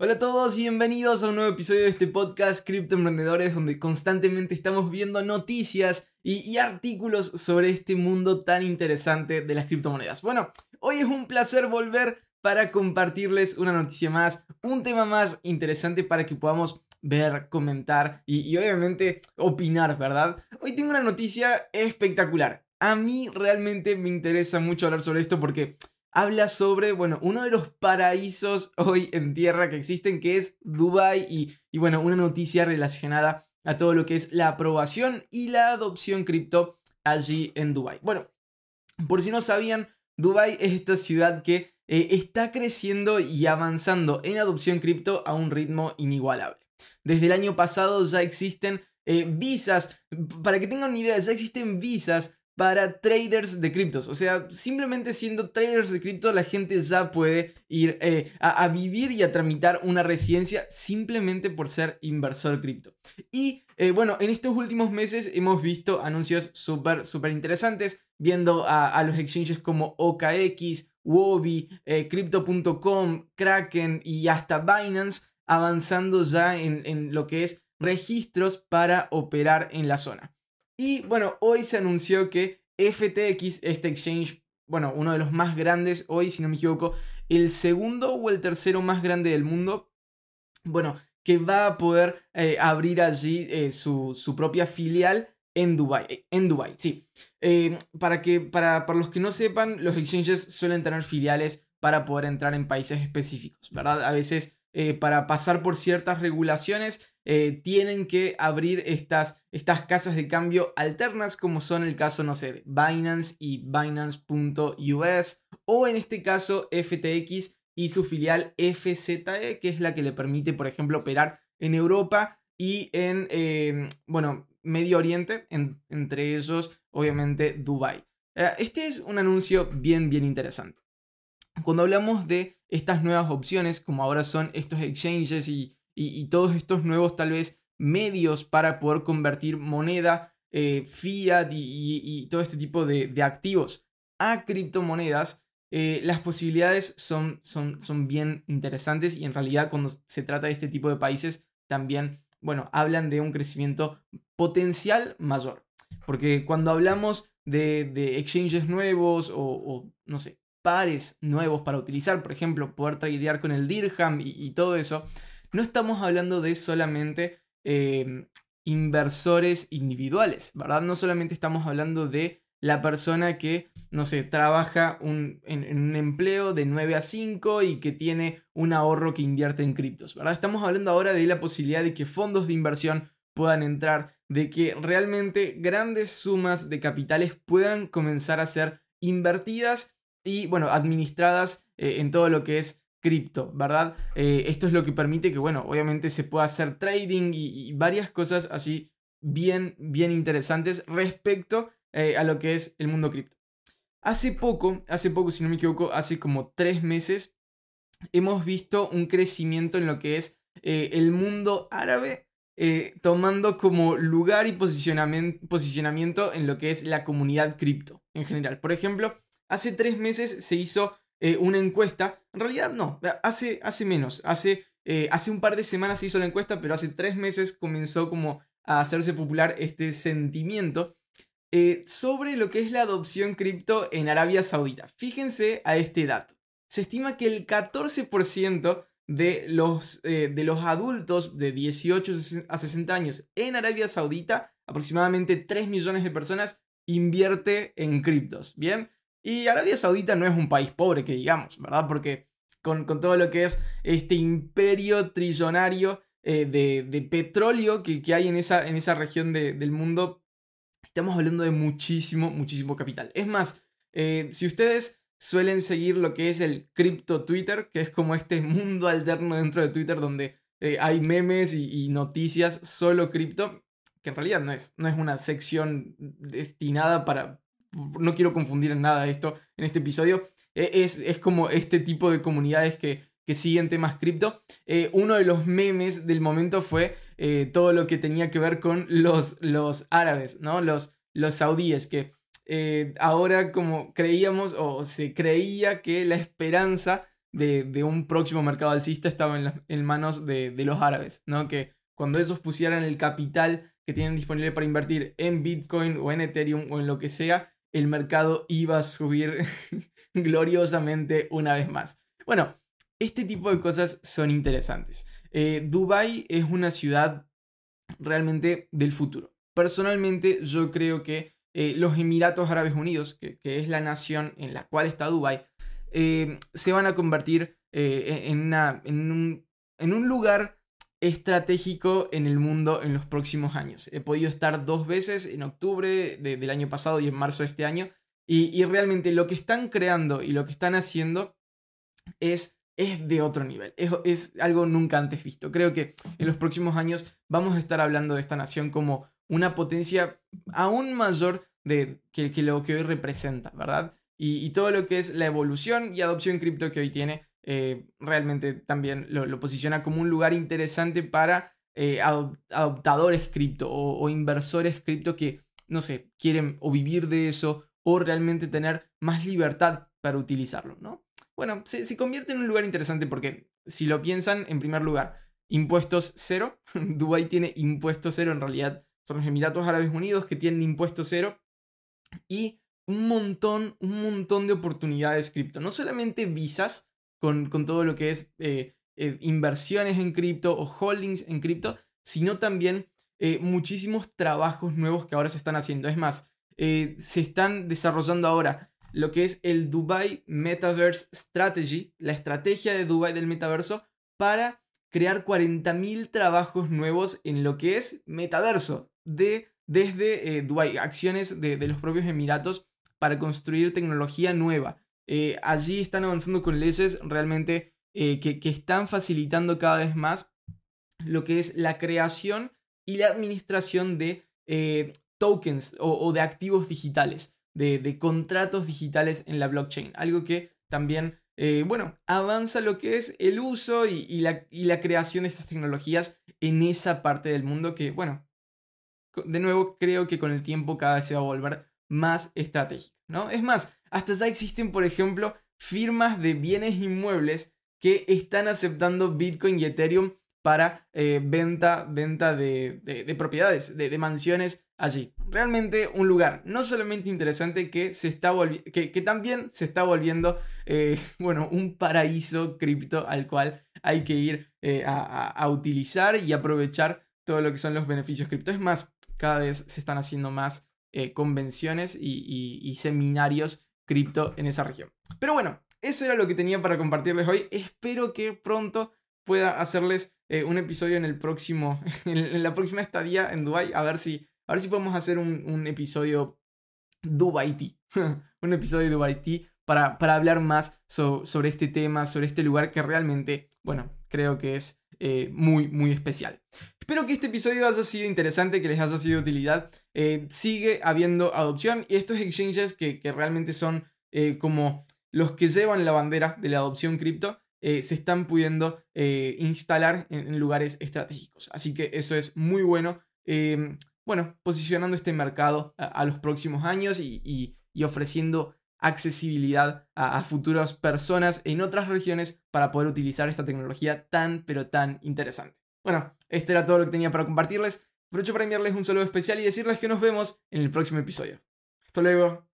Hola a todos y bienvenidos a un nuevo episodio de este podcast Cripto Emprendedores donde constantemente estamos viendo noticias y, artículos sobre este mundo tan interesante de las criptomonedas. Bueno, hoy es un placer volver para compartirles una noticia más, un tema más interesante para que podamos ver, comentar y obviamente opinar, ¿verdad? Hoy tengo una noticia espectacular. A mí realmente me interesa mucho hablar sobre esto porque habla sobre, bueno, uno de los paraísos hoy en tierra que existen, que es Dubai y, y, bueno, una noticia relacionada a todo lo que es la aprobación y la adopción cripto allí en Dubai. Bueno, por si no sabían, Dubai es esta ciudad que eh, está creciendo y avanzando en adopción cripto a un ritmo inigualable. Desde el año pasado ya existen eh, visas, para que tengan una idea, ya existen visas para traders de criptos. O sea, simplemente siendo traders de cripto, la gente ya puede ir eh, a, vivir y a tramitar una residencia simplemente por ser inversor cripto. Y eh, bueno, en estos últimos meses hemos visto anuncios súper, súper interesantes, viendo a, los exchanges como OKX, Wobi, eh, Crypto.com, Kraken y hasta Binance avanzando ya en lo que es registros para operar en la zona. Y bueno, hoy se anunció que FTX, este exchange, bueno, uno de los más grandes hoy, si no me equivoco, el segundo o el tercero más grande del mundo, bueno, que va a poder eh, abrir allí eh, su, su, propia filial en Dubai, eh, en Dubai, sí. Para, que, para, para los que no sepan, los exchanges suelen tener filiales para poder entrar en países específicos, ¿verdad? A veces eh, para pasar por ciertas regulaciones, eh, tienen que abrir estas, estas casas de cambio alternas, como son el caso, no sé, de Binance y Binance.us, o en este caso FTX y su filial FZE, que es la que le permite, por ejemplo, operar en Europa y en, eh, bueno, Medio Oriente, en, entre ellos, obviamente, Dubai. Este es un anuncio bien, bien interesante. Cuando hablamos de estas nuevas opciones, como ahora son estos exchanges y, todos estos nuevos tal vez medios para poder convertir moneda, eh, fiat y, todo este tipo de, activos a criptomonedas, eh, las posibilidades son, son, son bien interesantes y en realidad cuando se trata de este tipo de países también, bueno, hablan de un crecimiento potencial mayor. Porque cuando hablamos de, exchanges nuevos o, no sé, pares nuevos para utilizar, por ejemplo, poder tradear con el dirham y, todo eso, no estamos hablando de solamente eh, inversores individuales, ¿verdad? No solamente estamos hablando de la persona que, no sé, trabaja en, en, un empleo de 9 a 5 y que tiene un ahorro que invierte en criptos, ¿verdad? Estamos hablando ahora de la posibilidad de que fondos de inversión puedan entrar, de que realmente grandes sumas de capitales puedan comenzar a ser invertidas y, bueno, administradas eh, en todo lo que es cripto, ¿verdad? Eh, esto es lo que permite que, bueno, obviamente se pueda hacer trading y, varias cosas así bien, bien interesantes respecto eh, a lo que es el mundo cripto. Hace poco, hace poco, si no me equivoco, hace como tres meses, hemos visto un crecimiento en lo que es el mundo árabe, tomando como lugar y posicionamiento en lo que es la comunidad cripto en general. Por ejemplo, hace tres meses se hizo eh, una encuesta. En realidad no, hace, hace menos. Hace, eh, hace un par de semanas se hizo la encuesta, pero hace tres meses comenzó como a hacerse popular este sentimiento eh, sobre lo que es la adopción cripto en Arabia Saudita. Fíjense a este dato. Se estima que el 14% de los, de los adultos de 18 a 60 años en Arabia Saudita, aproximadamente 3 millones de personas, invierte en criptos. Bien, y Arabia Saudita no es un país pobre, que digamos, ¿verdad? Porque con, con todo lo que es este imperio trillonario eh, de, de, petróleo que, que, hay en esa, en esa región de, del mundo, estamos hablando de muchísimo, muchísimo capital. Es más, eh, si ustedes suelen seguir lo que es el cripto Twitter, que es como este mundo alterno dentro de Twitter donde eh, hay memes y, y noticias solo cripto, que en realidad no es, no es una sección destinada para, no quiero confundir en nada esto en este episodio, e, es, es como este tipo de comunidades que, que siguen temas cripto. Eh, uno de los memes del momento fue eh, todo lo que tenía que ver con los, los árabes, ¿no? Los, los saudíes, que eh, ahora como creíamos o se creía que la esperanza de, un próximo mercado alcista estaba en, manos de, de, los árabes, ¿no? Que cuando ellos pusieran el capital que tienen disponible para invertir en Bitcoin o en Ethereum o en lo que sea, el mercado iba a subir gloriosamente una vez más. Bueno, este tipo de cosas son interesantes. Eh, Dubai es una ciudad realmente del futuro. Personalmente yo creo que eh, los Emiratos Árabes Unidos, que, es la nación en la cual está Dubai, eh, se van a convertir en, un, lugar estratégico en el mundo en los próximos años. He podido estar dos veces en octubre del año pasado y en marzo de este año. Y, realmente lo que están creando y lo que están haciendo es, es de otro nivel. Es, algo nunca antes visto. Creo que en los próximos años vamos a estar hablando de esta nación como una potencia aún mayor de, que, lo que hoy representa, ¿verdad? Y, todo lo que es la evolución y adopción cripto que hoy tiene eh, realmente también lo, posiciona como un lugar interesante para eh, adoptadores cripto o, inversores cripto que, no sé, quieren o vivir de eso o realmente tener más libertad para utilizarlo, ¿no? Bueno, se, convierte en un lugar interesante porque si lo piensan, en primer lugar, impuestos cero. Dubai tiene impuestos cero, en realidad son los Emiratos Árabes Unidos que tienen impuestos cero. Y un montón, un montón de oportunidades cripto. No solamente visas, con, todo lo que es eh, eh, inversiones en cripto o holdings en cripto, sino también eh, muchísimos trabajos nuevos que ahora se están haciendo. Es más, se están desarrollando ahora lo que es el Dubai Metaverse Strategy, la estrategia de Dubai del metaverso para crear 40.000 trabajos nuevos en lo que es metaverso, de, desde Dubai, acciones de los propios Emiratos para construir tecnología nueva. Eh, allí están avanzando con leyes realmente eh, que, están facilitando cada vez más lo que es la creación y la administración de eh, tokens o, de activos digitales, de, contratos digitales en la blockchain. Algo que también, bueno, avanza lo que es el uso y, la, creación de estas tecnologías en esa parte del mundo que, bueno, de nuevo creo que con el tiempo cada vez se va a volver más estratégica, ¿no? Es más, hasta ya existen, por ejemplo, firmas de bienes inmuebles que están aceptando Bitcoin y Ethereum para eh, venta, venta de, propiedades, de, mansiones allí. Realmente un lugar no solamente interesante que, se está que, que también se está volviendo, eh, bueno, un paraíso cripto al cual hay que ir eh, a, utilizar y aprovechar todo lo que son los beneficios cripto. Es más, cada vez se están haciendo más convenciones y seminarios cripto en esa región. Pero bueno, eso era lo que tenía para compartirles hoy. Espero que pronto pueda hacerles eh, un episodio en el próximo, en la próxima estadía en Dubai, a ver si, a ver si podemos hacer un, episodio Dubai un episodio Dubai para, para hablar más sobre este tema, sobre este lugar que realmente, bueno, creo que es eh, muy, muy especial. Espero que este episodio haya sido interesante, que les haya sido de utilidad. Eh, sigue habiendo adopción y estos exchanges que, realmente son eh, como los que llevan la bandera de la adopción cripto. se están pudiendo instalar en, lugares estratégicos. Así que eso es muy bueno. Em, bueno, posicionando este mercado a, los próximos años y ofreciendo accesibilidad a, futuras personas en otras regiones para poder utilizar esta tecnología tan pero tan interesante. Bueno, esto era todo lo que tenía para compartirles. Aprovecho para enviarles un saludo especial y decirles que nos vemos en el próximo episodio. Hasta luego.